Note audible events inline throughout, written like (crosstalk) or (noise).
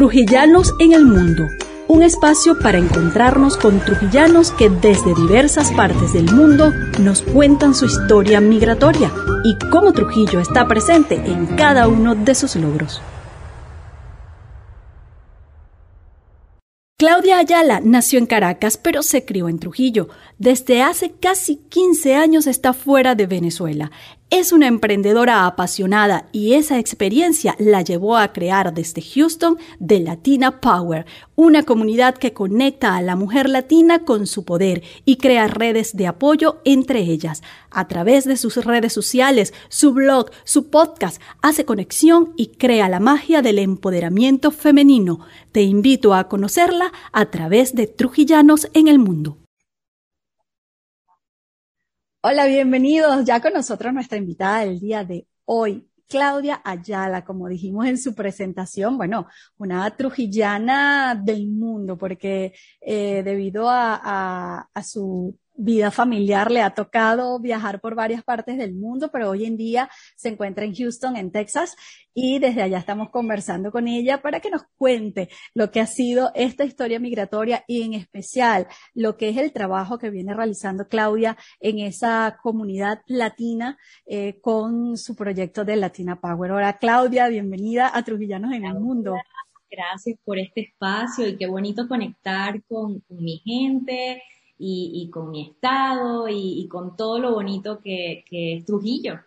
Trujillanos en el Mundo, un espacio para encontrarnos con trujillanos que desde diversas partes del mundo nos cuentan su historia migratoria y cómo Trujillo está presente en cada uno de sus logros. Claudia Ayala nació en Caracas, pero se crió en Trujillo. Desde hace casi 15 años está fuera de Venezuela. Es una emprendedora apasionada y esa experiencia la llevó a crear desde Houston The Latina Power, una comunidad que conecta a la mujer latina con su poder y crea redes de apoyo entre ellas. A través de sus redes sociales, su blog, su podcast, hace conexión y crea la magia del empoderamiento femenino. Te invito a conocerla a través de Trujillanos en el Mundo. Hola, bienvenidos. Ya con nosotros nuestra invitada del día de hoy, Claudia Ayala, como dijimos en su presentación, bueno, una trujillana del mundo, porque eh, debido a, a, su vida familiar le ha tocado viajar por varias partes del mundo, pero hoy en día se encuentra en Houston, en Texas, y desde allá estamos conversando con ella para que nos cuente lo que ha sido esta historia migratoria y en especial lo que es el trabajo que viene realizando Claudia en esa comunidad latina eh, con su proyecto de Latina Power. Hola Claudia, bienvenida a Trujillanos en el Mundo. Gracias por este espacio y qué bonito conectar con mi gente y, con mi estado y, con todo lo bonito que, es Trujillo.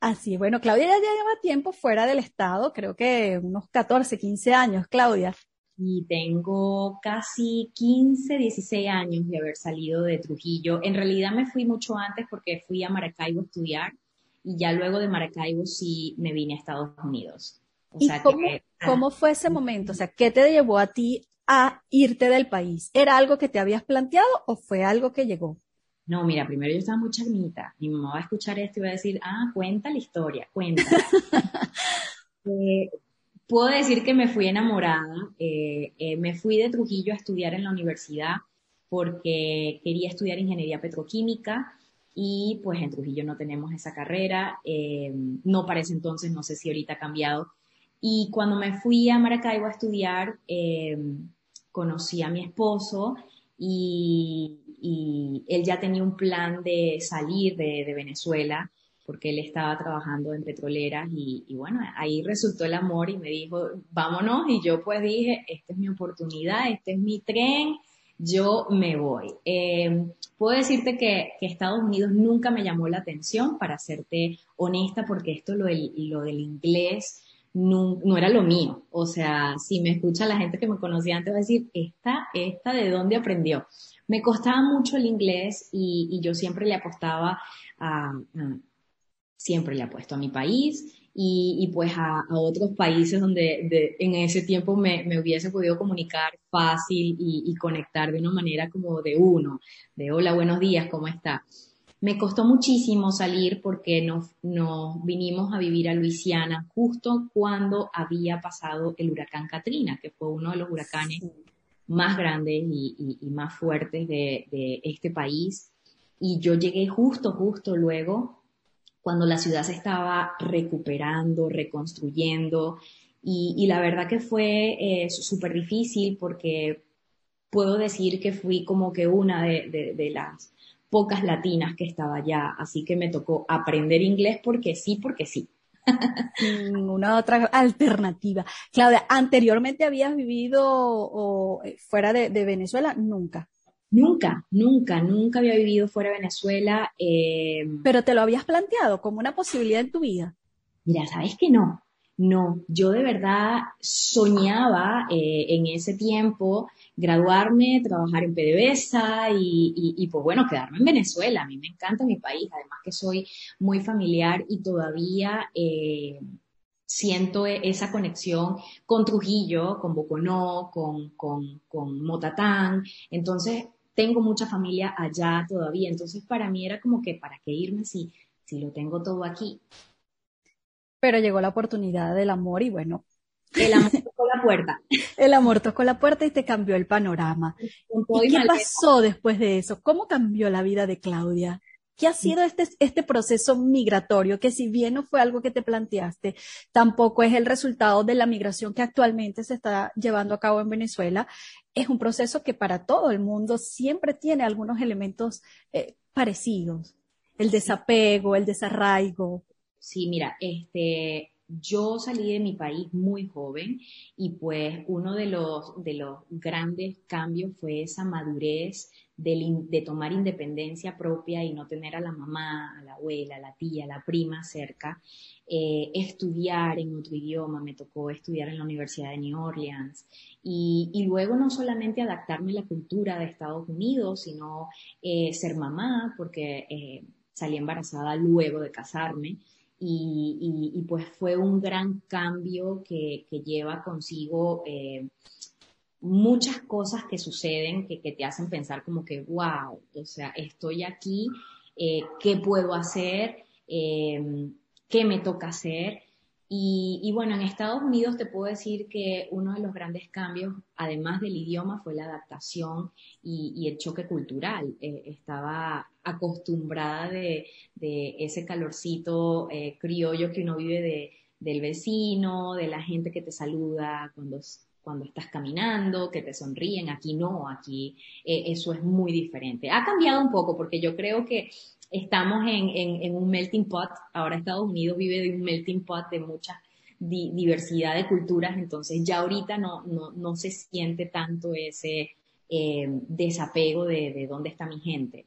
Así, bueno, Claudia ya lleva tiempo fuera del estado, creo que unos 14, 15 años, Claudia. Y tengo casi 15, 16 años de haber salido de Trujillo. En realidad me fui mucho antes porque fui a Maracaibo a estudiar y ya luego de Maracaibo sí me vine a Estados Unidos. ¿Y cómo, cómo, fue ese momento? O sea, ¿qué te llevó a ti a irte del país? ¿Era algo que te habías planteado o fue algo que llegó? No, mira, primero yo estaba muy charmita. Mi mamá va a escuchar esto y va a decir, ah, cuenta la historia, cuenta. (laughs) Eh, puedo decir que me fui enamorada. Eh, eh, me fui de Trujillo a estudiar en la universidad porque quería estudiar ingeniería petroquímica y pues en Trujillo no tenemos esa carrera. no parece entonces, no sé si ahorita ha cambiado. Y cuando me fui a Maracaibo a estudiar, conocí a mi esposo y, él ya tenía un plan de salir de, Venezuela porque él estaba trabajando en petroleras y, bueno, ahí resultó el amor y me dijo, vámonos y yo pues dije, esta es mi oportunidad, este es mi tren, yo me voy. Eh, puedo decirte que, Estados Unidos nunca me llamó la atención, para serte honesta, porque esto lo lo del inglés no, era lo mío. O sea, si me escucha la gente que me conocía antes, va a decir, esta, esta, ¿de dónde aprendió? Me costaba mucho el inglés y, yo siempre le apostaba a, siempre le apuesto a mi país y, pues a, otros países donde en ese tiempo me, hubiese podido comunicar fácil y, y, conectar de una manera como de uno, de hola, buenos días, ¿cómo está? Me costó muchísimo salir porque nos, vinimos a vivir a Luisiana justo cuando había pasado el huracán Katrina, que fue uno de los huracanes más grandes y, más fuertes de, este país. Y yo llegué justo, justo luego, cuando la ciudad se estaba recuperando, reconstruyendo. Y, la verdad que fue eh, súper difícil porque puedo decir que fui como que una de las pocas latinas que estaba allá, así que me tocó aprender inglés porque sí, porque sí. Ninguna otra alternativa. Claudia, ¿anteriormente habías vivido o, eh, fuera de, Venezuela? Nunca. Nunca, nunca, nunca había vivido fuera de Venezuela. Em, Pero te lo habías planteado como una posibilidad en tu vida. Mira, sabes que no, no, yo de verdad soñaba eh, en ese tiempo graduarme, trabajar en PDVSA y, y, pues bueno, quedarme en Venezuela. A mí me encanta mi país, además que soy muy familiar y todavía eh, siento e, esa conexión con Trujillo, con Boconó, con, con, con Motatán. Entonces, tengo mucha familia allá todavía. Entonces, para mí era como que, ¿para qué irme si, si lo tengo todo aquí? Pero llegó la oportunidad del amor y bueno, el amor tocó la puerta. (laughs) El amor tocó la puerta y te cambió el panorama. ¿Y qué pasó después de eso? ¿Cómo cambió la vida de Claudia? ¿Qué ha sido este, este proceso migratorio? Que si bien no fue algo que te planteaste, tampoco es el resultado de la migración que actualmente se está llevando a cabo en Venezuela. Es un proceso que para todo el mundo siempre tiene algunos elementos eh, parecidos. El desapego, el desarraigo. Sí, mira, este, yo salí de mi país muy joven y pues uno de los, de los grandes cambios fue esa madurez de, tomar independencia propia y no tener a la mamá, a la abuela, a la tía, a la prima cerca, eh, estudiar en otro idioma, me tocó estudiar en la Universidad de New Orleans y, luego no solamente adaptarme a la cultura de Estados Unidos, sino eh, ser mamá, porque eh, salí embarazada luego de casarme. Y, pues fue un gran cambio que, lleva consigo eh, muchas cosas que suceden que, te hacen pensar como que, wow, o sea, estoy aquí, eh, ¿qué puedo hacer? Eh, ¿Qué me toca hacer? Y, bueno, en Estados Unidos te puedo decir que uno de los grandes cambios, además del idioma, fue la adaptación y, el choque cultural. Eh, estaba acostumbrada de, ese calorcito eh, criollo que uno vive de, del vecino, de la gente que te saluda cuando, cuando estás caminando, que te sonríen. Aquí no, aquí eh, eso es muy diferente. Ha cambiado un poco porque yo creo que estamos en, un melting pot. Ahora Estados Unidos vive de un melting pot de mucha diversidad de culturas, entonces ya ahorita no, no, se siente tanto ese eh, desapego de, dónde está mi gente.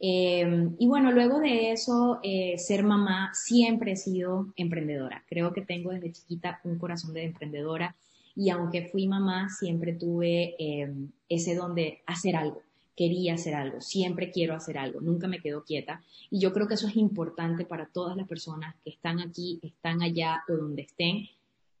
Eh, y bueno, luego de eso, eh, ser mamá, siempre he sido emprendedora. Creo que tengo desde chiquita un corazón de emprendedora y aunque fui mamá, siempre tuve ese don de hacer algo quería hacer algo, siempre quiero hacer algo, nunca me quedo quieta. Y yo creo que eso es importante para todas las personas que están aquí, están allá o donde estén.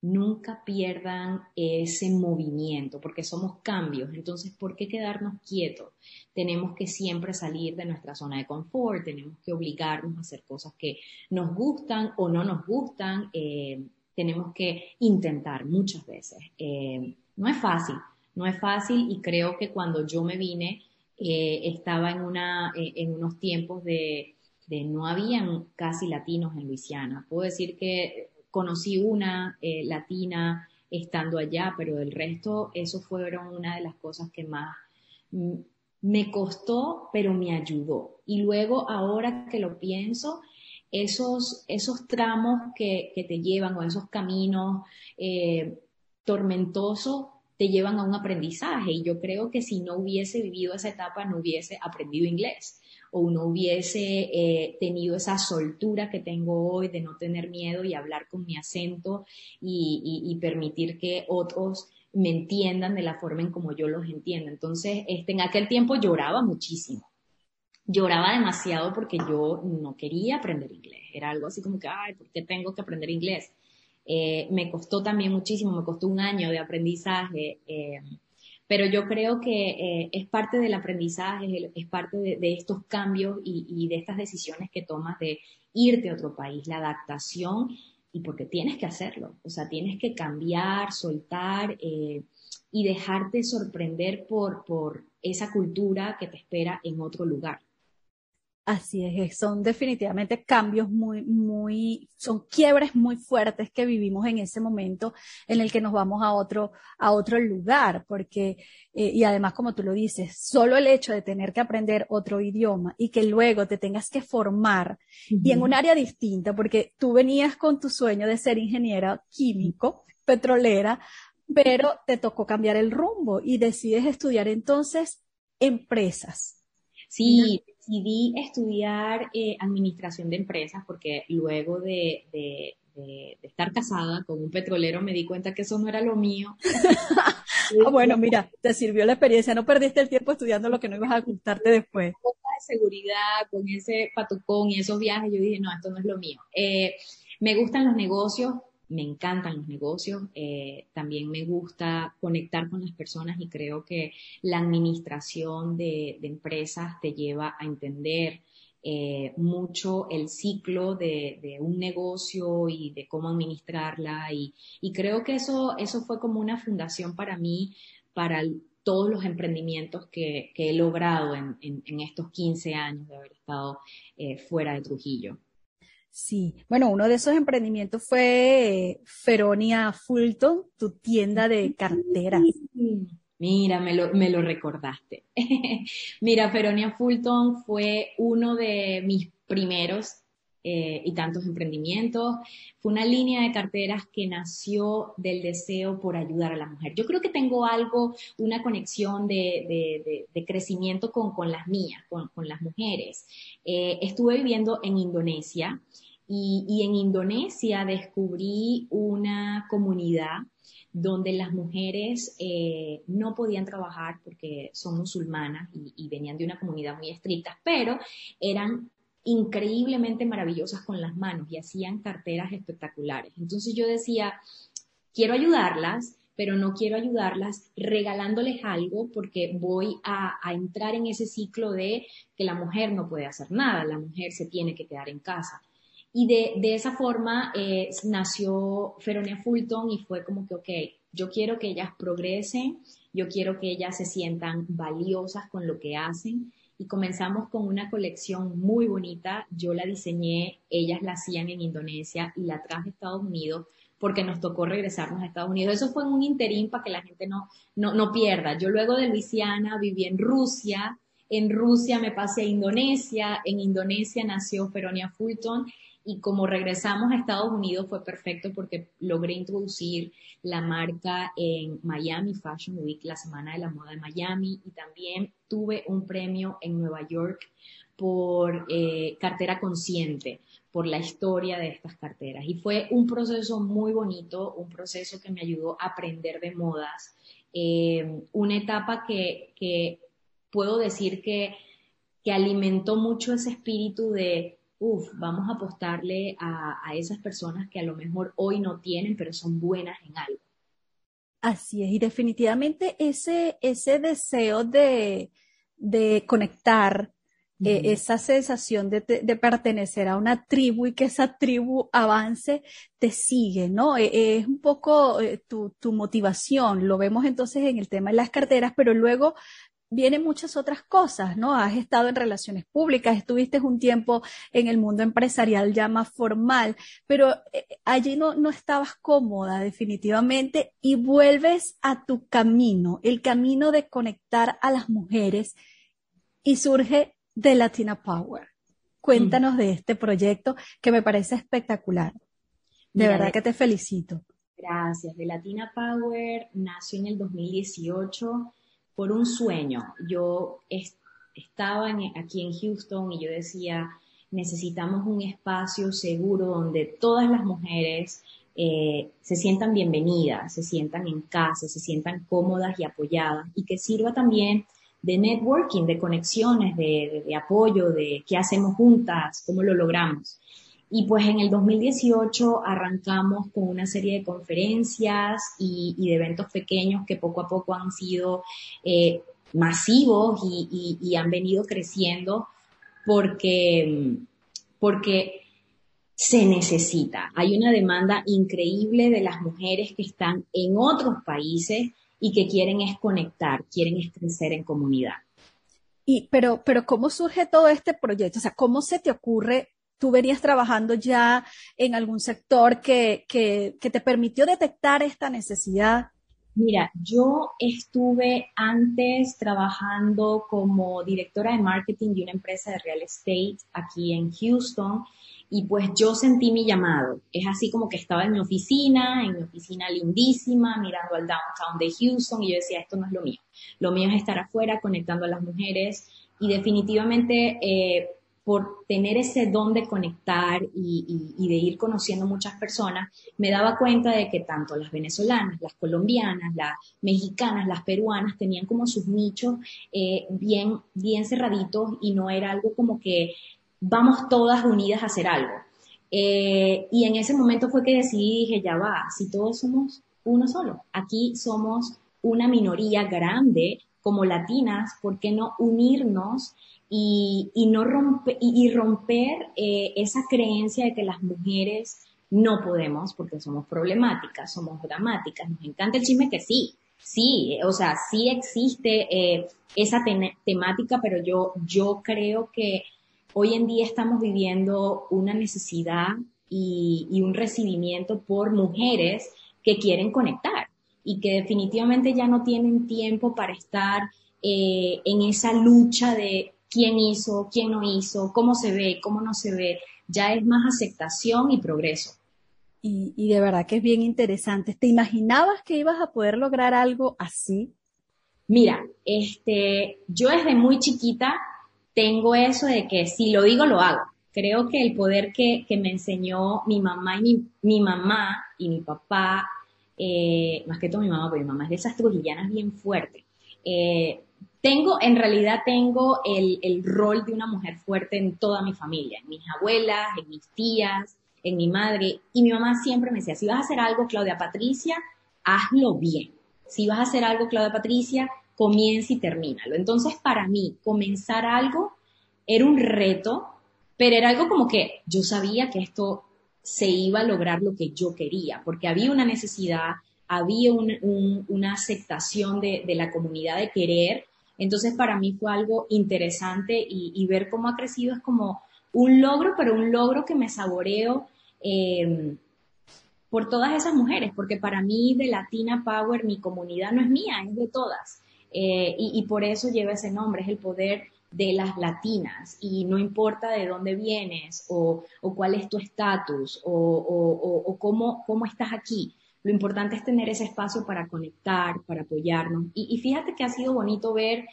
Nunca pierdan ese movimiento, porque somos cambios. Entonces, ¿por qué quedarnos quietos? Tenemos que siempre salir de nuestra zona de confort, tenemos que obligarnos a hacer cosas que nos gustan o no nos gustan. Eh, tenemos que intentar muchas veces. Eh, no es fácil, no es fácil y creo que cuando yo me vine eh, estaba en, una, eh, en unos tiempos de, no habían casi latinos en Luisiana. Puedo decir que conocí una eh, latina estando allá, pero el resto, eso fueron una de las cosas que más me costó, pero me ayudó. Y luego, ahora que lo pienso, esos, esos tramos que, que te llevan o esos caminos tormentosos te llevan a un aprendizaje. Y yo creo que si no hubiese vivido esa etapa, no hubiese aprendido inglés o no hubiese eh, tenido esa soltura que tengo hoy de no tener miedo y hablar con mi acento y, permitir que otros me entiendan de la forma en como yo los entiendo. Entonces, este, en aquel tiempo lloraba muchísimo. Lloraba demasiado porque yo no quería aprender inglés. Era algo así como que, ay, ¿por qué tengo que aprender inglés? Eh, me costó también muchísimo, me costó un año de aprendizaje, eh, pero yo creo que eh, es parte del aprendizaje, es parte de, estos cambios y, de estas decisiones que tomas de irte a otro país, la adaptación y porque tienes que hacerlo, o sea, tienes que cambiar, soltar y dejarte sorprender por esa cultura que te espera en otro lugar. Así es, son definitivamente cambios muy, muy, son quiebres muy fuertes que vivimos en ese momento en el que nos vamos a otro, a otro lugar, porque, eh, y además como tú lo dices, solo el hecho de tener que aprender otro idioma y que luego te tengas que formar y en un área distinta, porque tú venías con tu sueño de ser ingeniera químico, petrolera, pero te tocó cambiar el rumbo y decides estudiar entonces empresas. Sí, decidí estudiar eh, administración de empresas porque luego de, estar casada con un petrolero me di cuenta que eso no era lo mío. (laughs) Ah, bueno, mira, te sirvió la experiencia, no perdiste el tiempo estudiando lo que no ibas a gustarte después. Con de seguridad, con ese patucón y esos viajes, yo dije, no, esto no es lo mío. Eh, me gustan los negocios, me encantan los negocios, eh, también me gusta conectar con las personas y creo que la administración de, empresas te lleva a entender eh, mucho el ciclo de, un negocio y de cómo administrarla y, creo que eso, eso fue como una fundación para mí, para todos los emprendimientos que, he logrado en, estos 15 años de haber estado eh, fuera de Trujillo. Sí, bueno, uno de esos emprendimientos fue Feronia Fulton, tu tienda de carteras. Mira, me lo, me lo recordaste. (laughs) Mira, Feronia Fulton fue uno de mis primeros eh, y tantos emprendimientos. Fue una línea de carteras que nació del deseo por ayudar a la mujer. Yo creo que tengo algo, una conexión de, crecimiento con, las mías, con, las mujeres. Eh, estuve viviendo en Indonesia y, en Indonesia descubrí una comunidad donde las mujeres eh, no podían trabajar porque son musulmanas y, y, venían de una comunidad muy estricta, pero eran increíblemente maravillosas con las manos y hacían carteras espectaculares. Entonces yo decía, quiero ayudarlas, pero no quiero ayudarlas regalándoles algo porque voy a, entrar en ese ciclo de que la mujer no puede hacer nada, la mujer se tiene que quedar en casa. Y de, esa forma eh, nació Feronia Fulton y fue como que, ok, yo quiero que ellas progresen, yo quiero que ellas se sientan valiosas con lo que hacen y comenzamos con una colección muy bonita. Yo la diseñé, ellas la hacían en Indonesia y la traje a Estados Unidos porque nos tocó regresarnos a Estados Unidos. Eso fue un interín para que la gente no, no, no pierda. Yo luego de Luisiana viví en Rusia, en Rusia me pasé a Indonesia, en Indonesia nació Feronia Fulton y como regresamos a Estados Unidos fue perfecto porque logré introducir la marca en Miami Fashion Week, la Semana de la Moda de Miami, y también tuve un premio en Nueva York por eh, cartera consciente, por la historia de estas carteras. Y fue un proceso muy bonito, un proceso que me ayudó a aprender de modas, eh, una etapa que, que puedo decir que, que alimentó mucho ese espíritu de Uf, vamos a apostarle a, esas personas que a lo mejor hoy no tienen, pero son buenas en algo. Así es, y definitivamente ese, ese deseo de, conectar, eh, esa sensación de, pertenecer a una tribu y que esa tribu avance, te sigue, ¿no? E, es un poco eh, tu, tu, motivación. Lo vemos entonces en el tema de las carteras, pero luego vienen muchas otras cosas, ¿no? Has estado en relaciones públicas, estuviste un tiempo en el mundo empresarial ya más formal, pero eh, allí no, no estabas cómoda definitivamente y vuelves a tu camino, el camino de conectar a las mujeres y surge de Latina Power. Cuéntanos de este proyecto que me parece espectacular. De verdad que te felicito. Gracias. De Latina Power nació en el 2018 por un sueño. Yo estaba aquí en Houston y yo decía, necesitamos un espacio seguro donde todas las mujeres eh, se sientan bienvenidas, se sientan en casa, se sientan cómodas y apoyadas y que sirva también de networking, de conexiones, de apoyo, de qué hacemos juntas, cómo lo logramos. Y pues en el 2018 arrancamos con una serie de conferencias y, de eventos pequeños que poco a poco han sido eh, masivos y, han venido creciendo porque, porque se necesita. Hay una demanda increíble de las mujeres que están en otros países y que quieren es conectar, quieren es crecer en comunidad. Y, pero, pero ¿cómo surge todo este proyecto? O sea, ¿cómo se te ocurre tú venías trabajando ya en algún sector que, que, te permitió detectar esta necesidad? Mira, yo estuve antes trabajando como directora de marketing de una empresa de real estate aquí en Houston y pues yo sentí mi llamado. Es así como que estaba en mi oficina, en mi oficina lindísima, mirando al downtown de Houston y yo decía, esto no es lo mío. Lo mío es estar afuera conectando a las mujeres y definitivamente eh, por tener ese don de conectar y, de ir conociendo muchas personas, me daba cuenta de que tanto las venezolanas, las colombianas, las mexicanas, las peruanas tenían como sus nichos eh, bien, bien cerraditos y no era algo como que vamos todas unidas a hacer algo. Eh, y en ese momento fue que decidí, dije, ya va, si todos somos uno solo, aquí somos una minoría grande como latinas, ¿por qué no unirnos y, no rompe, y, romper eh, esa creencia de que las mujeres no podemos porque somos problemáticas, somos dramáticas, nos encanta el chisme que sí, sí, o sea, sí existe eh, esa temática, pero yo, yo creo que hoy en día estamos viviendo una necesidad y, un recibimiento por mujeres que quieren conectar y que definitivamente ya no tienen tiempo para estar eh, en esa lucha de quién hizo, quién no hizo, cómo se ve, cómo no se ve. Ya es más aceptación y progreso. Y, y, de verdad que es bien interesante. ¿Te imaginabas que ibas a poder lograr algo así? Mira, este, yo desde muy chiquita tengo eso de que si lo digo, lo hago. Creo que el poder que, que me enseñó mi mamá y mi, mi mamá y mi papá, eh, más que todo mi mamá, porque mi mamá es de esas trujillanas bien fuertes. Eh, tengo, en realidad tengo el, el, rol de una mujer fuerte en toda mi familia, en mis abuelas, en mis tías, en mi madre. Y mi mamá siempre me decía, si vas a hacer algo, Claudia Patricia, hazlo bien. Si vas a hacer algo, Claudia Patricia, comienza y termínalo. Entonces, para mí, comenzar algo era un reto, pero era algo como que yo sabía que esto se iba a lograr lo que yo quería, porque había una necesidad, había una aceptación de, la comunidad de querer. Entonces, para mí fue algo interesante y, ver cómo ha crecido es como un logro, pero un logro que me saboreo. Eh, por todas esas mujeres, porque para mí de Latina Power mi comunidad no es mía, es de todas. Eh, y, por eso lleva ese nombre, es el poder de las latinas y no importa de dónde vienes o, cuál es tu estatus o, cómo, cómo, estás aquí. Lo importante es tener ese espacio para conectar, para apoyarnos. Y, fíjate que ha sido bonito ver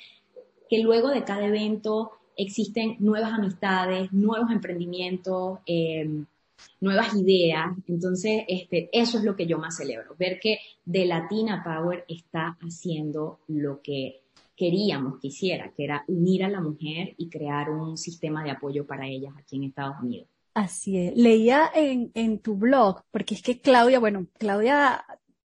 que luego de cada evento existen nuevas amistades, nuevos emprendimientos. Eh, nuevas ideas. Entonces, este, eso es lo que yo más celebro, ver que The Latina Power está haciendo lo que queríamos que hiciera, que era unir a la mujer y crear un sistema de apoyo para ellas aquí en Estados Unidos. Así es. Leía en, en tu blog, porque es que Claudia, bueno, Claudia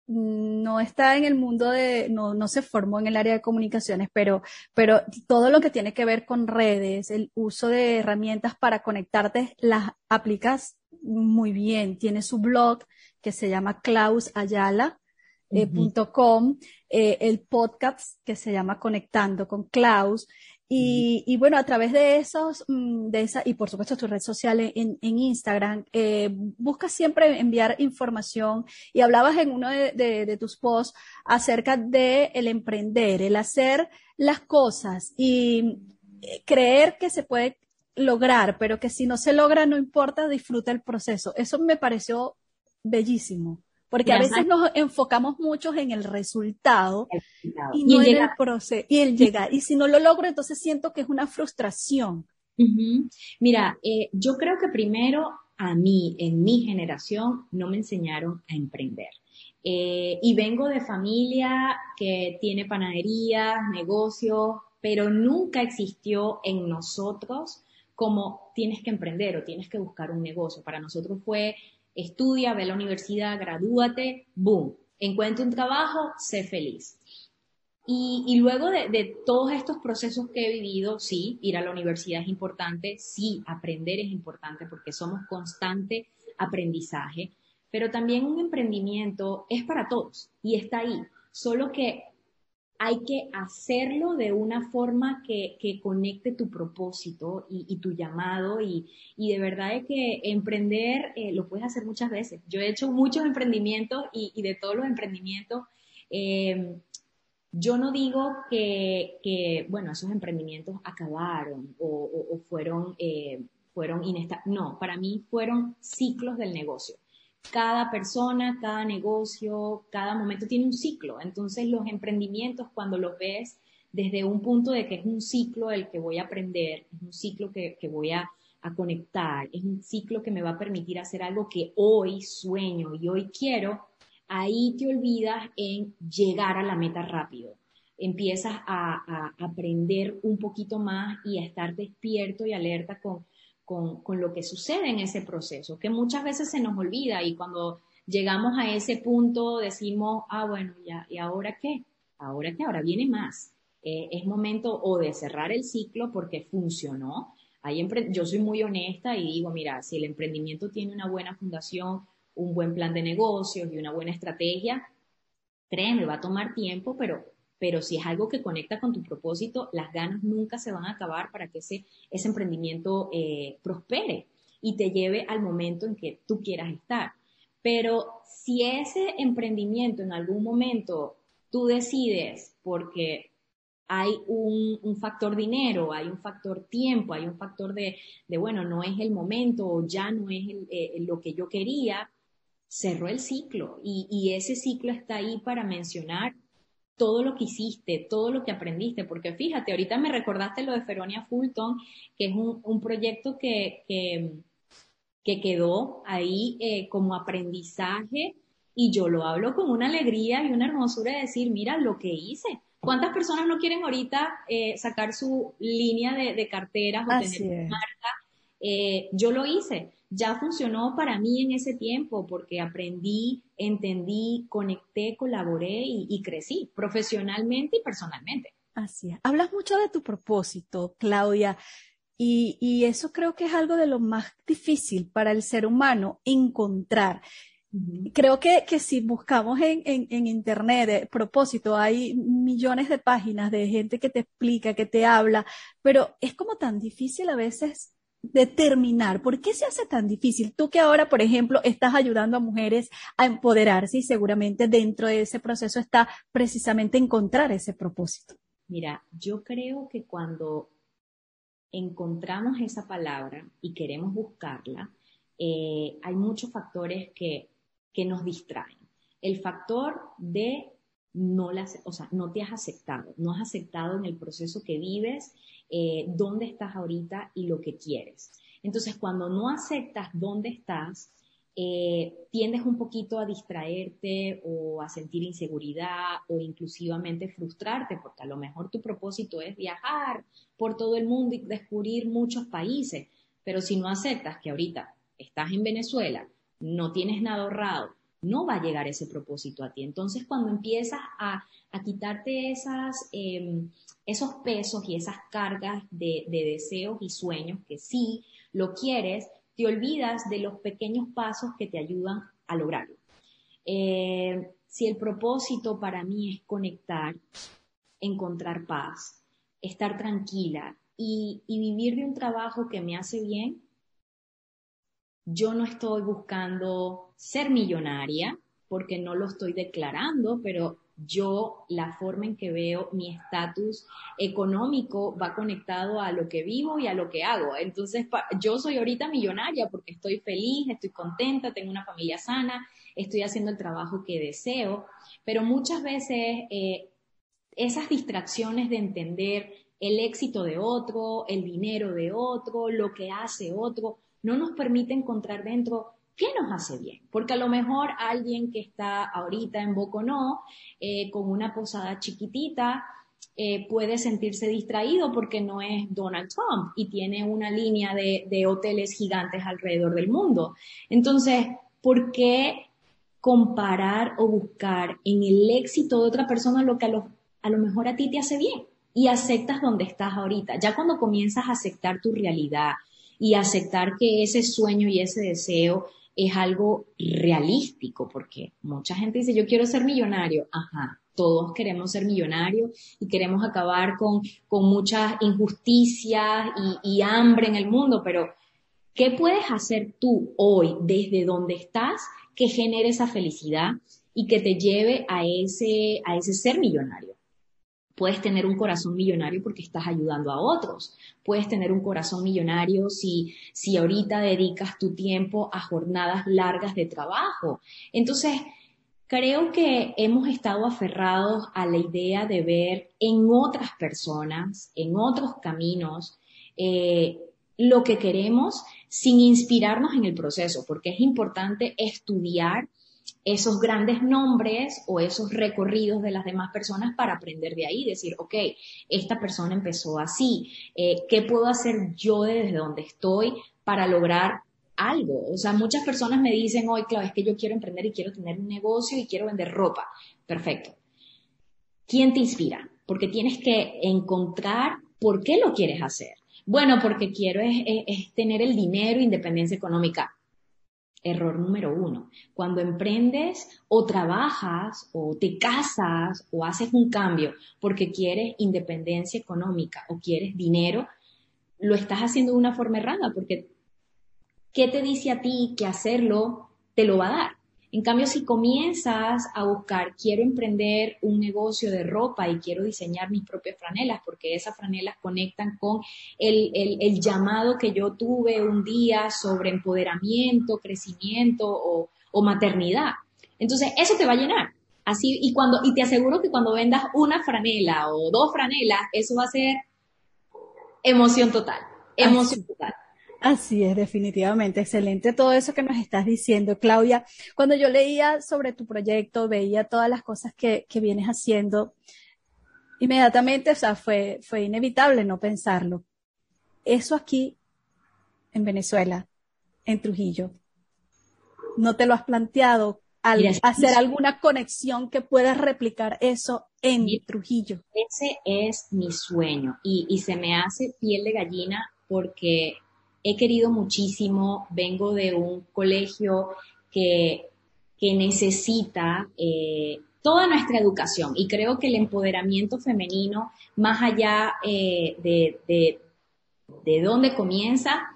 no está en el mundo de, no, no se formó en el área de comunicaciones, pero, pero todo lo que tiene que ver con redes, el uso de herramientas para conectarte, las aplicas muy bien. Tiene su blog que se llama klausayala.com, eh, el podcast que se llama Conectando con Klaus. Y, bueno, a través de esos, mm, de esa, y por supuesto tu red social en, Instagram, eh, buscas siempre enviar información y hablabas en uno de, tus posts acerca de el emprender, el hacer las cosas y eh, creer que se puede lograr, pero que si no se logra, no importa, disfruta el proceso. Eso me pareció bellísimo, porque a veces nos enfocamos mucho en el resultado, y no en el proceso y el llegar. Y si no lo logro, entonces siento que es una frustración. Mira, eh, yo creo que primero a mí, en mi generación, no me enseñaron a emprender. Eh, y vengo de familia que tiene panaderías, negocios, pero nunca existió en nosotros como tienes que emprender o tienes que buscar un negocio. Para nosotros fue estudia, ve a la universidad, gradúate, boom, encuentra un trabajo, sé feliz. Y, luego de, de, todos estos procesos que he vivido, sí, ir a la universidad es importante, sí, aprender es importante porque somos constante aprendizaje, pero también un emprendimiento es para todos y está ahí, solo que hay que hacerlo de una forma que, conecte tu propósito y, tu llamado y, de verdad es que emprender eh, lo puedes hacer muchas veces. Yo he hecho muchos emprendimientos y, de todos los emprendimientos, eh, yo no digo que, bueno, esos emprendimientos acabaron o, fueron, eh, fueron inestables. No, para mí fueron ciclos del negocio cada persona, cada negocio, cada momento tiene un ciclo. Entonces los emprendimientos cuando los ves desde un punto de que es un ciclo el que voy a aprender, es un ciclo que, voy a, a, conectar, es un ciclo que me va a permitir hacer algo que hoy sueño y hoy quiero, ahí te olvidas en llegar a la meta rápido. Empiezas a, a aprender un poquito más y a estar despierto y alerta con con, lo que sucede en ese proceso, que muchas veces se nos olvida y cuando llegamos a ese punto decimos, ah, bueno, ya, ¿y ahora qué? Ahora qué, ahora viene más. Eh, es momento o de cerrar el ciclo porque funcionó. Hay yo soy muy honesta y digo, mira, si el emprendimiento tiene una buena fundación, un buen plan de negocios y una buena estrategia, créeme, va a tomar tiempo, pero, pero si es algo que conecta con tu propósito, las ganas nunca se van a acabar para que ese, ese emprendimiento eh, prospere y te lleve al momento en que tú quieras estar. Pero si ese emprendimiento en algún momento tú decides, porque hay un, factor dinero, hay un factor tiempo, hay un factor de, bueno, no es el momento o ya no es eh, lo que yo quería, cerró el ciclo y, ese ciclo está ahí para mencionar todo lo que hiciste, todo lo que aprendiste, porque fíjate, ahorita me recordaste lo de Feronia Fulton, que es un, proyecto que, que, quedó ahí eh, como aprendizaje y yo lo hablo con una alegría y una hermosura de decir, mira lo que hice. ¿Cuántas personas no quieren ahorita eh, sacar su línea de, carteras o tener marca? Eh, yo lo hice ya funcionó para mí en ese tiempo porque aprendí, entendí, conecté, colaboré y, crecí profesionalmente y personalmente. Así es. Hablas mucho de tu propósito, Claudia, y, eso creo que es algo de lo más difícil para el ser humano encontrar. Creo que, si buscamos en, en, Internet eh, propósito, hay millones de páginas de gente que te explica, que te habla, pero es como tan difícil a veces determinar por qué se hace tan difícil. Tú que ahora, por ejemplo, estás ayudando a mujeres a empoderarse y seguramente dentro de ese proceso está precisamente encontrar ese propósito. Mira, yo creo que cuando encontramos esa palabra y queremos buscarla, eh, hay muchos factores que, que nos distraen. El factor de no, las, o sea, no te has aceptado, no has aceptado en el proceso que vives eh, dónde estás ahorita y lo que quieres. Entonces, cuando no aceptas dónde estás, eh, tiendes un poquito a distraerte o a sentir inseguridad o inclusivamente frustrarte, porque a lo mejor tu propósito es viajar por todo el mundo y descubrir muchos países, pero si no aceptas que ahorita estás en Venezuela, no tienes nada ahorrado, no va a llegar ese propósito a ti. Entonces, cuando empiezas a, quitarte esas, em, esos pesos y esas cargas de, deseos y sueños que sí lo quieres, te olvidas de los pequeños pasos que te ayudan a lograrlo. Eh, si el propósito para mí es conectar, encontrar paz, estar tranquila y, y vivir de un trabajo que me hace bien, yo no estoy buscando ser millonaria porque no lo estoy declarando, pero yo la forma en que veo mi estatus económico va conectado a lo que vivo y a lo que hago. Entonces, yo soy ahorita millonaria porque estoy feliz, estoy contenta, tengo una familia sana, estoy haciendo el trabajo que deseo, pero muchas veces eh, esas distracciones de entender el éxito de otro, el dinero de otro, lo que hace otro, no nos permite encontrar dentro ¿qué nos hace bien? Porque a lo mejor alguien que está ahorita en Boconó eh, con una posada chiquitita eh, puede sentirse distraído porque no es Donald Trump y tiene una línea de, hoteles gigantes alrededor del mundo. Entonces, ¿por qué comparar o buscar en el éxito de otra persona lo que a lo, a lo mejor a ti te hace bien? Y aceptas donde estás ahorita. Ya cuando comienzas a aceptar tu realidad y aceptar que ese sueño y ese deseo es algo realístico, porque mucha gente dice, yo quiero ser millonario. Ajá, todos queremos ser millonarios y queremos acabar con, con muchas injusticias y, hambre en el mundo, pero ¿qué puedes hacer tú hoy desde donde estás que genere esa felicidad y que te lleve a ese, a ese ser millonario? Puedes tener un corazón millonario porque estás ayudando a otros. Puedes tener un corazón millonario si, si ahorita dedicas tu tiempo a jornadas largas de trabajo. Entonces, creo que hemos estado aferrados a la idea de ver en otras personas, en otros caminos, eh, lo que queremos sin inspirarnos en el proceso, porque es importante estudiar esos grandes nombres o esos recorridos de las demás personas para aprender de ahí, decir, ok, esta persona empezó así, eh, ¿qué puedo hacer yo desde donde estoy para lograr algo? O sea, muchas personas me dicen, hoy, claro, es que yo quiero emprender y quiero tener un negocio y quiero vender ropa. Perfecto. ¿Quién te inspira? Porque tienes que encontrar por qué lo quieres hacer. Bueno, porque quiero es, tener el dinero, independencia económica Error número uno. Cuando emprendes o trabajas o te casas o haces un cambio porque quieres independencia económica o quieres dinero, lo estás haciendo de una forma errada porque ¿qué te dice a ti que hacerlo te lo va a dar? En cambio, si comienzas a buscar, quiero emprender un negocio de ropa y quiero diseñar mis propias franelas, porque esas franelas conectan con el, llamado que yo tuve un día sobre empoderamiento, crecimiento o, o maternidad. Entonces, eso te va a llenar. Así, y cuando, y te aseguro que cuando vendas una franela o dos franelas, eso va a ser emoción total. Emoción total. Así es, definitivamente. Excelente todo eso que nos estás diciendo, Claudia. Cuando yo leía sobre tu proyecto, veía todas las cosas que, que vienes haciendo, inmediatamente, o sea, fue, fue inevitable no pensarlo. Eso aquí, en Venezuela, en Trujillo, ¿no te lo has planteado al hacer alguna conexión que puedas replicar eso en Trujillo? Ese es mi sueño y, y se me hace piel de gallina porque he querido muchísimo, vengo de un colegio que, que necesita eh, toda nuestra educación y creo que el empoderamiento femenino, más allá eh, de, de, de dónde comienza,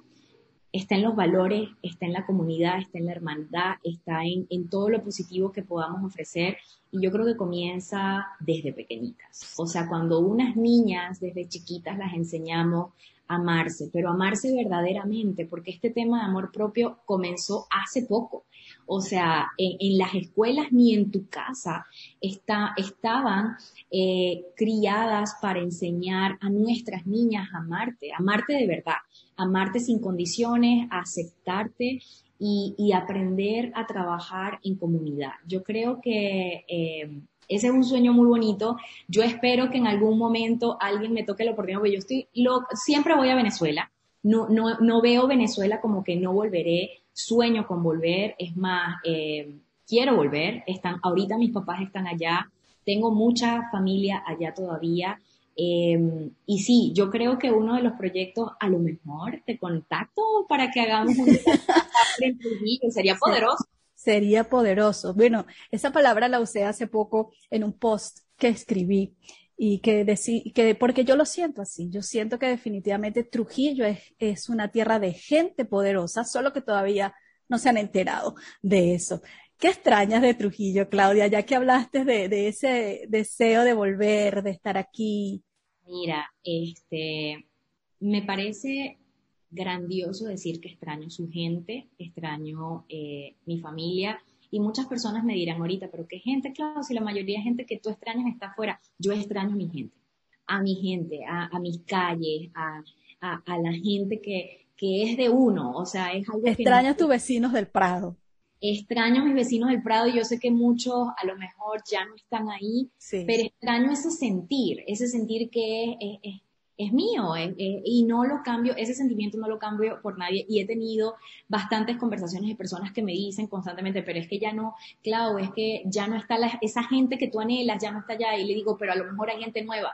está en los valores, está en la comunidad, está en la hermandad, está en, en, todo lo positivo que podamos ofrecer. Y yo creo que comienza desde pequeñitas. O sea, cuando unas niñas desde chiquitas las enseñamos amarse, pero amarse verdaderamente, porque este tema de amor propio comenzó hace poco. O sea, en, las escuelas ni en tu casa está, estaban eh, criadas para enseñar a nuestras niñas a amarte, amarte de verdad, amarte sin condiciones, aceptarte y, aprender a trabajar en comunidad. Yo creo que eh, ese es un sueño muy bonito. Yo espero que en algún momento alguien me toque la oportunidad, porque yo estoy, lo, siempre voy a Venezuela. No, no, no veo Venezuela como que no volveré, sueño con volver, es más, eh, quiero volver, están, ahorita mis papás están allá, tengo mucha familia allá todavía, eh, y sí, yo creo que uno de los proyectos, a lo mejor te contacto para que hagamos un (laughs) sería poderoso sería poderoso. Bueno, esa palabra la usé hace poco en un post que escribí y que, decí, que porque yo lo siento así, yo siento que definitivamente Trujillo es, una tierra de gente poderosa, solo que todavía no se han enterado de eso. ¿Qué extrañas de Trujillo, Claudia, ya que hablaste de ese deseo de volver, de estar aquí? Mira, este, me parece grandioso decir que extraño su gente, extraño eh, mi familia. Y muchas personas me dirán ahorita, pero ¿qué gente? Claro, si la mayoría de gente que tú extrañas está afuera, yo extraño a mi gente, a mi gente, a, mis calles, a, la gente que, que, es de uno. O sea, es algo Extraño a tus vecinos del Prado. Extraño a mis vecinos del Prado y yo sé que muchos a lo mejor ya no están ahí, pero extraño ese sentir, ese sentir que es es mío eh, eh, y no lo cambio, ese sentimiento no lo cambio por nadie. Y he tenido bastantes conversaciones de personas que me dicen constantemente, pero es que ya no, Clau, es que ya no está esa gente que tú anhelas, ya no está allá y le digo, pero a lo mejor hay gente nueva.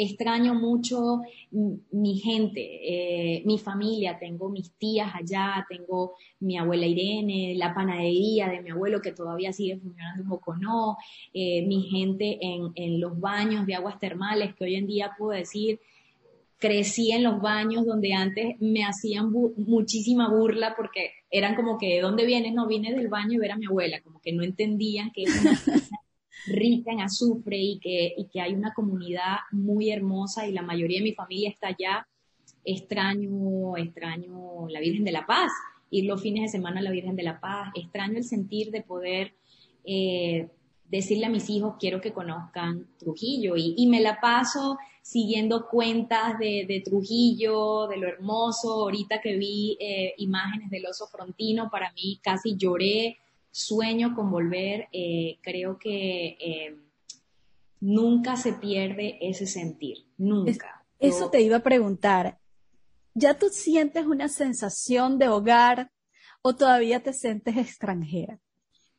Extraño mucho mi gente, eh, mi familia, tengo mis tías allá, tengo mi abuela Irene, la panadería de mi abuelo que todavía sigue funcionando un poco no, mi gente en, en los baños de aguas termales que hoy en día puedo decir, crecí en los baños donde antes me hacían muchísima burla porque eran como que, ¿de dónde vienes? No, vine del baño y ver a mi abuela, como que no entendían que es una (laughs) rica en azufre y que, y que hay una comunidad muy hermosa y la mayoría de mi familia está allá. Extraño, extraño la Virgen de la Paz, ir los fines de semana a la Virgen de la Paz, extraño el sentir de poder eh, decirle a mis hijos, quiero que conozcan Trujillo y, y me la paso siguiendo cuentas de, de, Trujillo, de lo hermoso. Ahorita que vi eh, imágenes del oso frontino, para mí casi lloré, sueño con volver. Eh, creo que eh, nunca se pierde ese sentir, nunca. eso te iba a preguntar. ¿Ya tú sientes una sensación de hogar o todavía te sientes extranjera?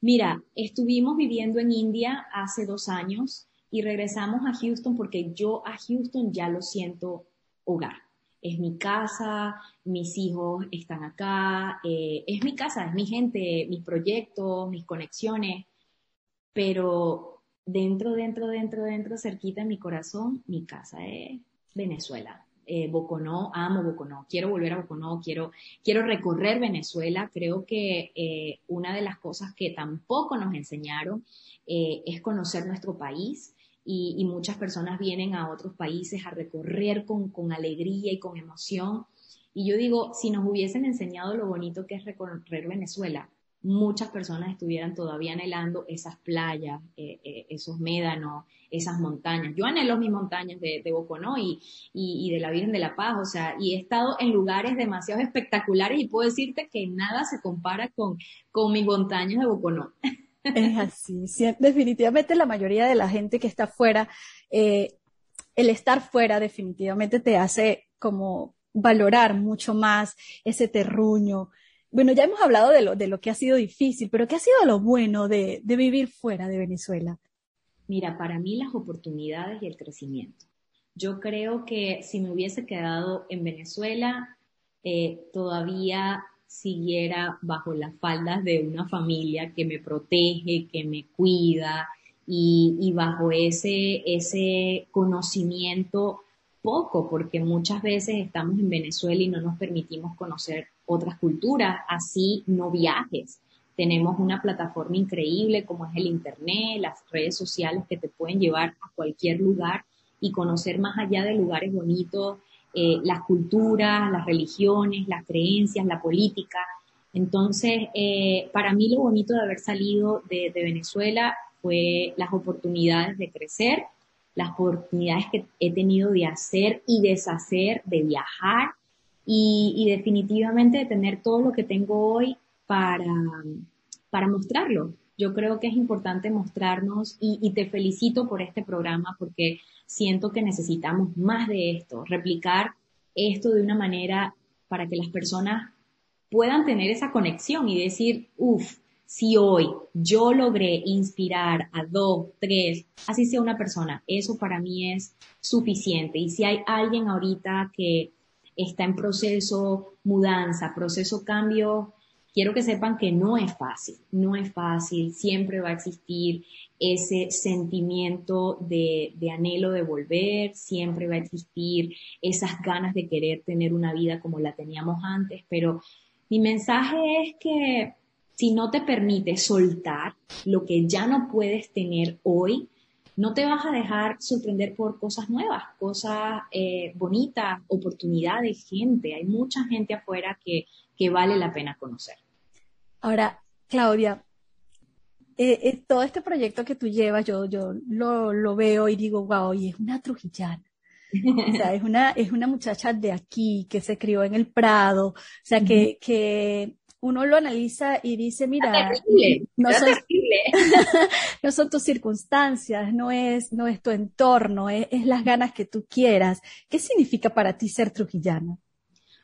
Mira, estuvimos viviendo en India hace dos años y regresamos a Houston porque yo a Houston ya lo siento hogar. es mi casa, mis hijos están acá, eh, es mi casa, es mi gente, mis proyectos, mis conexiones, pero dentro, dentro, dentro, dentro, cerquita de mi corazón, mi casa es Venezuela. Eh, Boconó, amo Boconó, quiero volver a Boconó, quiero, quiero recorrer Venezuela. Creo que eh, una de las cosas que tampoco nos enseñaron eh, es conocer nuestro país. Y, muchas personas vienen a otros países a recorrer con, con alegría y con emoción. Y yo digo, si nos hubiesen enseñado lo bonito que es recorrer Venezuela, muchas personas estuvieran todavía anhelando esas playas, eh, eh, esos médanos, esas montañas. Yo anhelo mis montañas de, de Boconó y, y, de la Virgen de la Paz, o sea, y he estado en lugares demasiado (laughs) espectaculares y puedo decirte que nada se compara con, con mis montañas de Boconó. (laughs) Es así, definitivamente la mayoría de la gente que está fuera, eh, el estar fuera definitivamente te hace como valorar mucho más ese terruño, bueno, ya hemos hablado de lo, de lo que ha sido difícil, pero ¿qué ha sido lo bueno de, vivir fuera de Venezuela? Mira, para mí las oportunidades y el crecimiento. Yo creo que si me hubiese quedado en Venezuela, eh, todavía siguiera bajo las faldas de una familia que me protege, que me cuida y, y bajo ese, ese conocimiento poco, porque muchas veces estamos en Venezuela y no nos permitimos conocer otras culturas, así no viajes. Tenemos una plataforma increíble como es el Internet, las redes sociales que te pueden llevar a cualquier lugar y conocer más allá de lugares bonitos, eh, las culturas, las religiones, las creencias, la política. Entonces, eh, para mí lo bonito de haber salido de, Venezuela fue las oportunidades de crecer, las oportunidades que he tenido de hacer y deshacer, de viajar y, definitivamente de tener todo lo que tengo hoy para, para mostrarlo. Yo creo que es importante mostrarnos y, te felicito por este programa porque siento que necesitamos más de esto, replicar esto de una manera para que las personas puedan tener esa conexión y decir, uff, si hoy yo logré inspirar a dos, tres, así sea una persona, eso para mí es suficiente. Y si hay alguien ahorita que está en proceso mudanza, proceso cambio, quiero que sepan que no es fácil, no es fácil, siempre va a existir ese sentimiento de, anhelo de volver, siempre va a existir esas ganas de querer tener una vida como la teníamos antes, pero mi mensaje es que si no te permite soltar lo que ya no puedes tener hoy, no te vas a dejar sorprender por cosas nuevas, cosas eh, bonitas, oportunidades, gente. Hay mucha gente afuera que vale la pena conocer. Ahora, Claudia, eh, eh, todo este proyecto que tú llevas, yo, yo lo, lo veo y digo, wow, y es una trujillana. O sea, es una, es una muchacha de aquí que se crió en el Prado, o sea, que, que uno lo analiza y dice, mira, no, son, (laughs) no son tus circunstancias, no es, no es tu entorno, es, las ganas que tú quieras. ¿Qué significa para ti ser trujillana?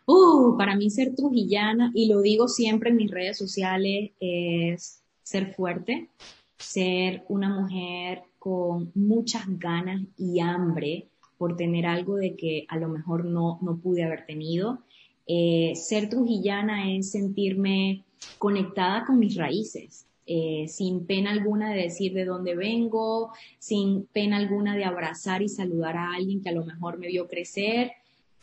Uh, para mí ser trujillana, y lo digo siempre en mis redes sociales, es ser fuerte, ser una mujer con muchas ganas y hambre por tener algo de que a lo mejor no, no pude haber tenido. Eh, ser trujillana es sentirme conectada con mis raíces, eh, sin pena alguna de decir de dónde vengo, sin pena alguna de abrazar y saludar a alguien que a lo mejor me vio crecer,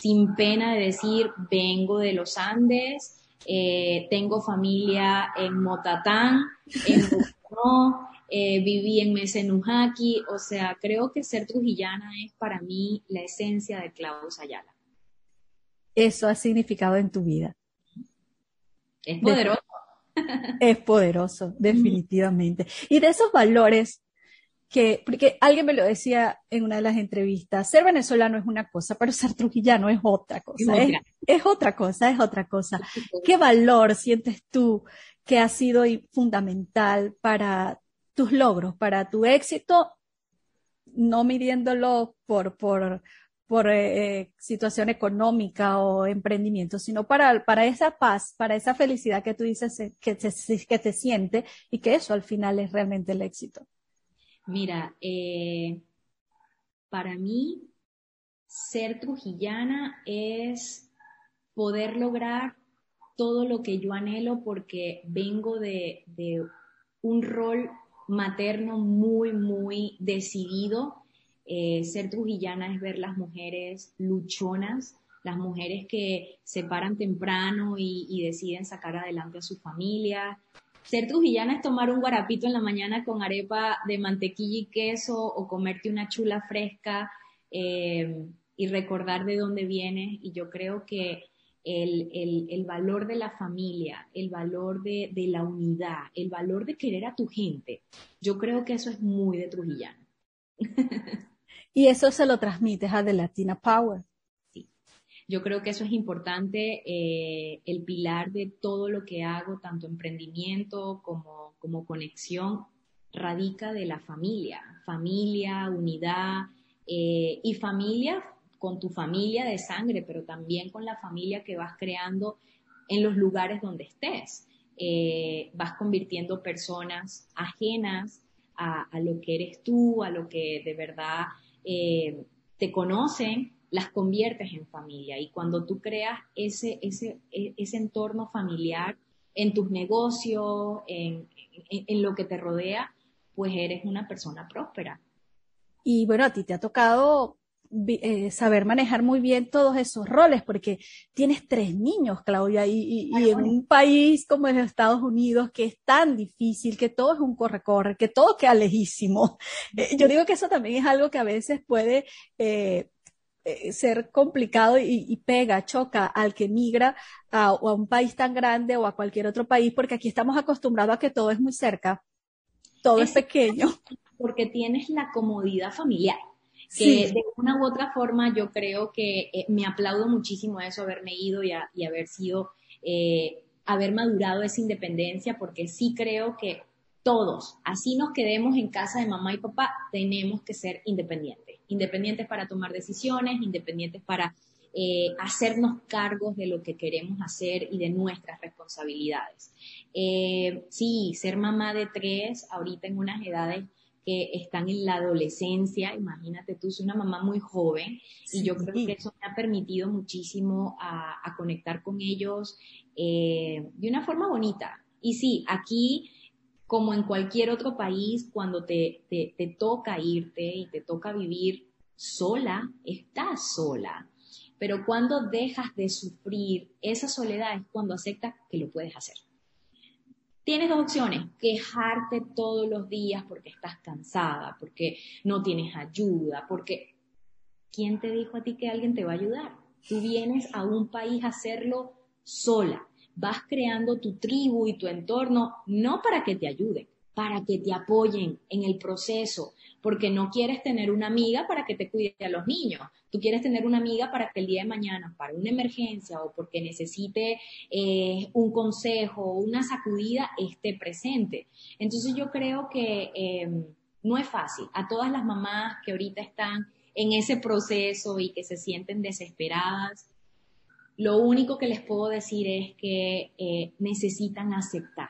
sin pena de decir vengo de los Andes, eh, tengo familia en Motatán, en (laughs) viví en Mesenujaki, o sea, creo que ser trujillana es para mí la esencia de Klaus Ayala eso ha significado en tu vida. Es poderoso. Es poderoso, (laughs) definitivamente. Y de esos valores que, porque alguien me lo decía en una de las entrevistas, ser venezolano es una cosa, pero ser trujillano es otra cosa. Es, es otra cosa, es otra cosa. ¿Qué valor sientes tú que ha sido fundamental para tus logros, para tu éxito, no midiéndolo por, por, por eh, eh, situación económica o emprendimiento, sino para, para esa paz, para esa felicidad que tú dices eh, que te, que te siente y que eso al final es realmente el éxito. Mira, para mí, ser trujillana es poder lograr todo lo que yo anhelo porque vengo de, un rol materno muy, muy decidido. Eh, ser trujillana es ver las mujeres luchonas, las mujeres que se paran temprano y, deciden sacar adelante a su familia. Ser trujillana es tomar un guarapito en la mañana con arepa de mantequilla y queso o comerte una chula fresca eh, y recordar de dónde vienes. Y yo creo que el, valor de la familia, el valor de, de, la unidad, el valor de querer a tu gente, yo creo que eso es muy de trujillana. (laughs) y eso se lo transmites a The Latina Power. Yo creo que eso es importante, eh, el pilar de todo lo que hago, tanto emprendimiento como, como conexión, radica de la familia, familia, unidad eh, y familia con tu familia de sangre, pero también con la familia que vas creando en los lugares donde estés. Eh, vas convirtiendo personas ajenas a, lo que eres tú, a lo que de verdad te conocen las conviertes en familia. Y cuando tú creas ese, ese, e, ese entorno familiar en tus negocios, en, en, lo que te rodea, pues eres una persona próspera. Y bueno, a ti te ha tocado eh, saber manejar muy bien todos esos roles, porque tienes tres niños, Claudia, y, y, en un país como es Estados Unidos, que es tan difícil, que todo es un corre-corre, que todo queda lejísimo. Eh, yo digo que eso también es algo que a veces puede eh, eh, ser complicado y, pega, choca al que migra a, un país tan grande o a cualquier otro país, porque aquí estamos acostumbrados a que todo es muy cerca, todo es, pequeño. Porque tienes la comodidad familiar. Que de una u otra forma yo creo que eh, me aplaudo muchísimo eso, haberme ido y, haber sido, eh, haber madurado esa independencia, porque sí creo que todos, así nos quedemos en casa de mamá y papá, tenemos que ser independientes. Independientes para tomar decisiones, independientes para eh, hacernos cargos de lo que queremos hacer y de nuestras responsabilidades. Eh, sí, ser mamá de tres, ahorita en unas edades que están en la adolescencia, imagínate tú, soy una mamá muy joven y yo creo que eso me ha permitido muchísimo a, conectar con ellos eh, de una forma bonita. Y sí, aquí como en cualquier otro país, cuando te, te, toca irte y te toca vivir sola, estás sola. Pero cuando dejas de sufrir esa soledad es cuando aceptas que lo puedes hacer. Tienes dos opciones, quejarte todos los días porque estás cansada, porque no tienes ayuda, porque ¿quién te dijo a ti que alguien te va a ayudar? Tú vienes a un país a hacerlo sola vas creando tu tribu y tu entorno no para que te ayuden, para que te apoyen en el proceso, porque no quieres tener una amiga para que te cuide a los niños, tú quieres tener una amiga para que el día de mañana, para una emergencia o porque necesite eh, un consejo o una sacudida, esté presente. Entonces yo creo que eh, no es fácil. A todas las mamás que ahorita están en ese proceso y que se sienten desesperadas, lo único que les puedo decir es que eh, necesitan aceptar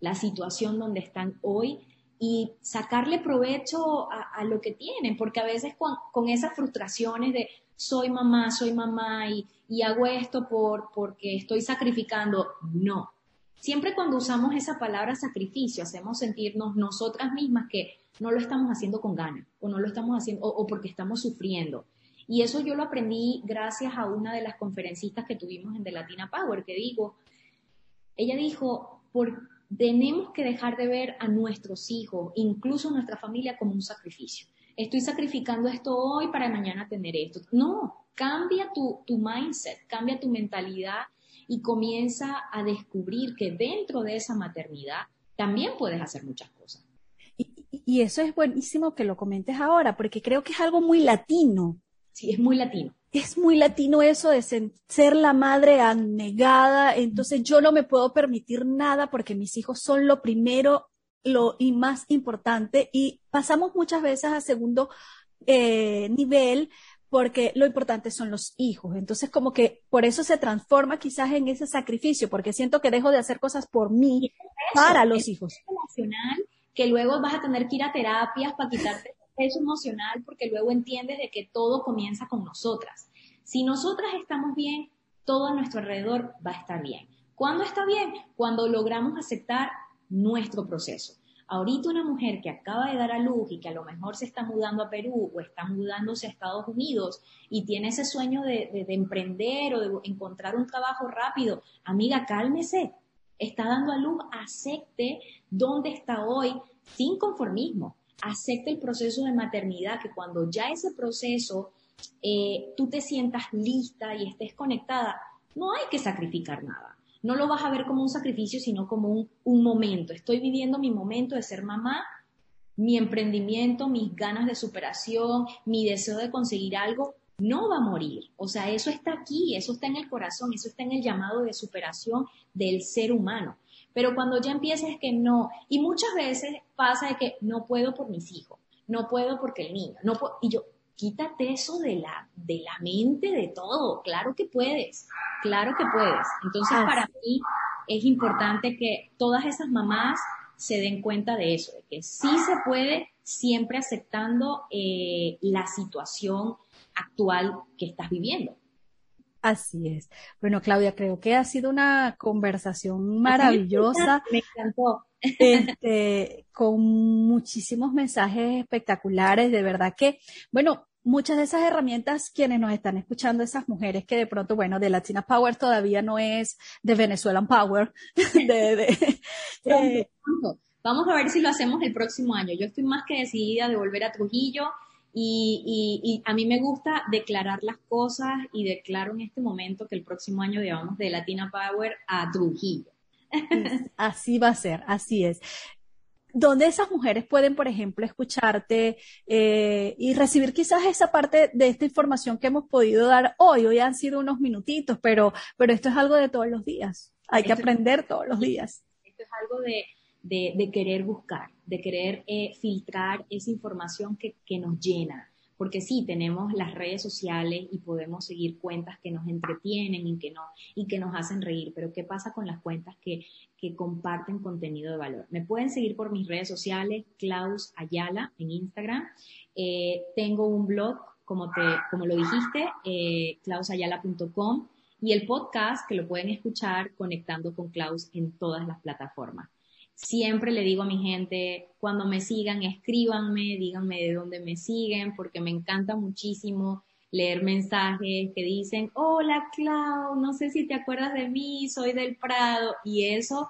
la situación donde están hoy y sacarle provecho a, lo que tienen, porque a veces con, esas frustraciones de soy mamá, soy mamá y, hago esto por, porque estoy sacrificando, no. Siempre cuando usamos esa palabra sacrificio, hacemos sentirnos nosotras mismas que no lo estamos haciendo con ganas o no lo estamos haciendo o porque estamos sufriendo. Y eso yo lo aprendí gracias a una de las conferencistas que tuvimos en The Latina Power, que digo, ella dijo, tenemos que dejar de ver a nuestros hijos, incluso a nuestra familia, como un sacrificio. Estoy sacrificando esto hoy para mañana tener esto. No, cambia tu, tu mindset, cambia tu mentalidad y comienza a descubrir que dentro de esa maternidad también puedes hacer muchas cosas. Y, eso es buenísimo que lo comentes ahora, porque creo que es algo muy latino. Sí, es muy latino. Es muy latino eso de ser la madre anegada, entonces yo no me puedo permitir nada porque mis hijos son lo primero lo y más importante y pasamos muchas veces a segundo eh, nivel porque lo importante son los hijos. Entonces, como que por eso se transforma quizás en ese sacrificio, porque siento que dejo de hacer cosas por mí para los hijos. Emocional, que luego vas a tener que ir a terapias para quitarte peso emocional porque luego entiendes de que todo comienza con nosotras. Si nosotras estamos bien, todo a nuestro alrededor va a estar bien. ¿Cuándo está bien? Cuando logramos aceptar nuestro proceso. Ahorita una mujer que acaba de dar a luz y que a lo mejor se está mudando a Perú o está mudándose a Estados Unidos y tiene ese sueño de, emprender o de encontrar un trabajo rápido, amiga, cálmese. Está dando a luz, acepte dónde está hoy sin conformismo. Acepte el proceso de maternidad, que cuando ya ese proceso eh, tú te sientas lista y estés conectada, no hay que sacrificar nada no lo vas a ver como un sacrificio, sino como un, momento. Estoy viviendo mi momento de ser mamá, mi emprendimiento, mis ganas de superación, mi deseo de conseguir algo, no va a morir. O sea, eso está aquí, eso está en el corazón, eso está en el llamado de superación del ser humano. Pero cuando ya empieces que no, y muchas veces pasa de que no puedo por mis hijos, no puedo porque el niño, no puedo, y yo, quítate eso de la, de la mente de todo, claro que puedes, claro que puedes. Entonces, para mí es importante que todas esas mamás se den cuenta de eso, de que sí se puede, siempre aceptando eh, la situación actual que estás viviendo. Así es. Bueno, Claudia, creo que ha sido una conversación maravillosa. Me encantó. (laughs) Este, con muchísimos mensajes espectaculares, de verdad que, bueno, muchas de esas herramientas, quienes nos están escuchando, esas mujeres que de pronto, bueno, de Latina Power todavía no es de Venezuelan Power. (laughs) (laughs) Eh, Vamos a ver si lo hacemos el próximo año. Yo estoy más que decidida de volver a Trujillo y, y, a mí me gusta declarar las cosas y declaro en este momento que el próximo año llevamos de Latina Power a Trujillo. Así va a ser, así es. ¿Dónde esas mujeres pueden, por ejemplo, escucharte eh, y recibir quizás esa parte de esta información que hemos podido dar hoy. Hoy han sido unos minutitos, pero, pero esto es algo de todos los días. Hay que aprender todos los días. Esto es algo de, de, querer buscar, de querer eh, filtrar esa información que, que nos llena. Porque sí, tenemos las redes sociales y podemos seguir cuentas que nos entretienen y que, no, y que nos hacen reír, pero ¿qué pasa con las cuentas que, que comparten contenido de valor? Me pueden seguir por mis redes sociales, Klaus Ayala en Instagram. Eh, tengo un blog, como, te, como lo dijiste, eh, klausayala.com y el podcast que lo pueden escuchar conectando con Klaus en todas las plataformas. Siempre le digo a mi gente, cuando me sigan, escríbanme, díganme de dónde me siguen, porque me encanta muchísimo leer mensajes que dicen, hola Clau, no sé si te acuerdas de mí, soy del Prado, y eso,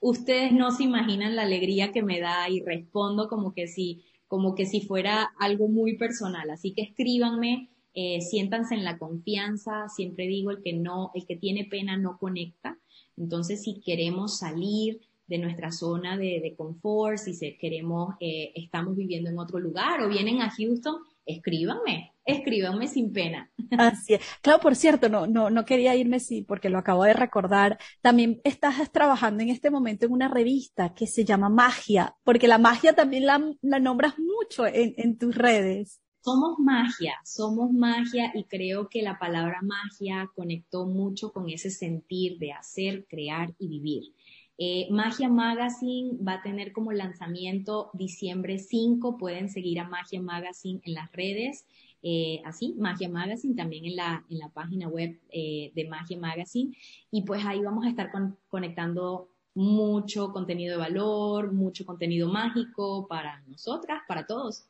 ustedes no se imaginan la alegría que me da y respondo como que si, como que si fuera algo muy personal. Así que escríbanme, eh, siéntanse en la confianza, siempre digo, el que no, el que tiene pena no conecta. Entonces, si queremos salir, de nuestra zona de, confort, si se, queremos, eh, estamos viviendo en otro lugar o vienen a Houston, escríbanme, escríbanme sin pena. Así es. Claro, por cierto, no, no, no quería irme sí, porque lo acabo de recordar. También estás trabajando en este momento en una revista que se llama Magia, porque la magia también la, la nombras mucho en, en tus redes. Somos magia, somos magia y creo que la palabra magia conectó mucho con ese sentir de hacer, crear y vivir. Eh, Magia Magazine va a tener como lanzamiento diciembre 5. Pueden seguir a Magia Magazine en las redes. Eh, así, Magia Magazine, también en la, en la página web eh, de Magia Magazine. Y pues ahí vamos a estar conectando mucho contenido de valor, mucho contenido mágico para nosotras, para todos.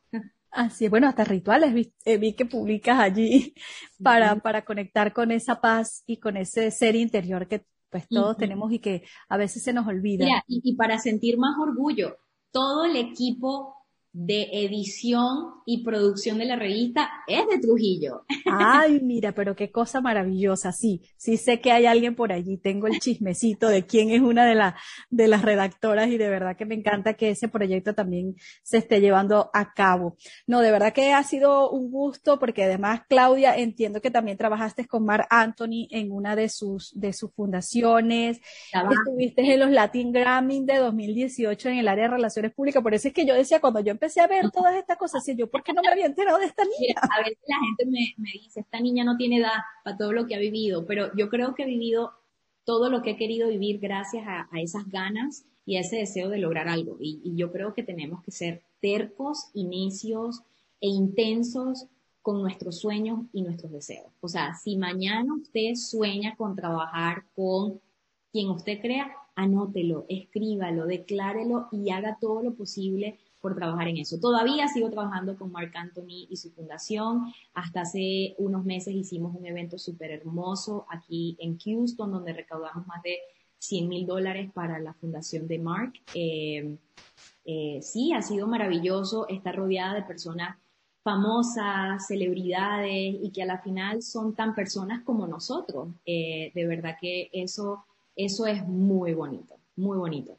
Así, bueno, hasta rituales vi, vi que publicas allí para, para conectar con esa paz y con ese ser interior que pues todos tenemos y que a veces se nos olvida. y, para sentir más orgullo, todo el equipo de edición y producción de la revista es de Trujillo. Ay, mira, pero qué cosa maravillosa. Sí, sí sé que hay alguien por allí. Tengo el chismecito de quién es una de, las de las redactoras y de verdad que me encanta que ese proyecto también se esté llevando a cabo. No, de verdad que ha sido un gusto porque además, Claudia, entiendo que también trabajaste con Mar Anthony en una de sus, de sus fundaciones. Estuviste en los Latin Grammy de 2018 en el área de relaciones públicas. Por eso es que yo decía, cuando yo empecé a ver todas estas cosas y yo, ¿por qué no me había enterado de esta (laughs) niña? A veces la gente me, dice, esta niña no tiene edad para todo lo que ha vivido, pero yo creo que he vivido todo lo que he querido vivir gracias a, esas ganas y a ese deseo de lograr algo. Y, yo creo que tenemos que ser tercos y necios e intensos con nuestros sueños y nuestros deseos. O sea, si mañana usted sueña con trabajar con quien usted crea, anótelo, escríbalo, declárelo y haga todo lo posible por trabajar en eso. Todavía sigo trabajando con Mark Anthony y su fundación. Hasta hace unos meses hicimos un evento súper hermoso aquí en Houston, donde recaudamos más de 100 mil dólares para la fundación de Mark. Eh, eh, sí, ha sido maravilloso estar rodeada de personas famosas, celebridades y que a la final son tan personas como nosotros. Eh, de verdad que eso, eso es muy bonito, muy bonito.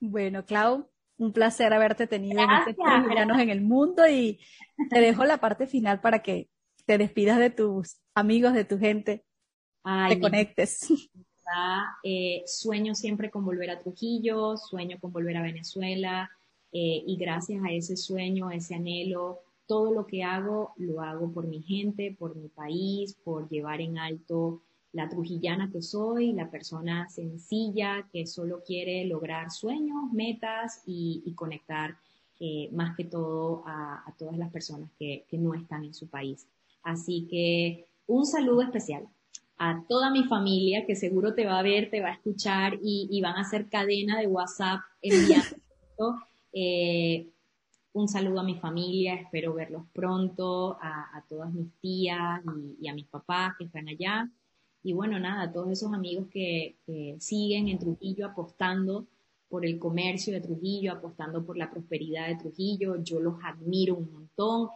Bueno, Clau, un placer haberte tenido en este Veranos en el Mundo y te dejo la parte final para que te despidas de tus amigos, de tu gente, te conectes. Eh, sueño siempre con volver a Trujillo, sueño con volver a Venezuela eh, y gracias a ese sueño, a ese anhelo, todo lo que hago lo hago por mi gente, por mi país, por llevar en alto la trujillana que soy, la persona sencilla que solo quiere lograr sueños, metas y, conectar eh, más que todo a, todas las personas que, no están en su país. Así que un saludo especial a toda mi familia que seguro te va a ver, te va a escuchar y, van a hacer cadena de WhatsApp enviando. (laughs) eh, un saludo a mi familia, espero verlos pronto, a, todas mis tías y, a mis papás que están allá. Y bueno, nada, todos esos amigos que, siguen en Trujillo apostando por el comercio de Trujillo, apostando por la prosperidad de Trujillo, yo los admiro un montón.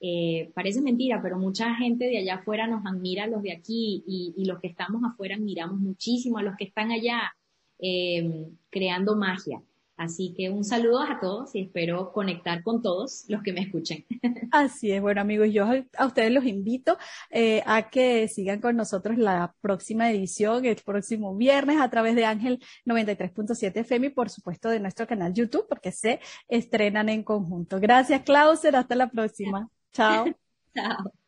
Eh, parece mentira, pero mucha gente de allá afuera nos admira a los de aquí y, los que estamos afuera admiramos muchísimo a los que están allá eh, creando magia. Así que un saludo a todos y espero conectar con todos los que me escuchen. (laughs) Así es, bueno amigos, yo a ustedes los invito eh, a que sigan con nosotros la próxima edición, el próximo viernes a través de Ángel 93.7 FM y por supuesto de nuestro canal YouTube porque se estrenan en conjunto. Gracias Clauser, hasta la próxima. Chao. (laughs) Chao.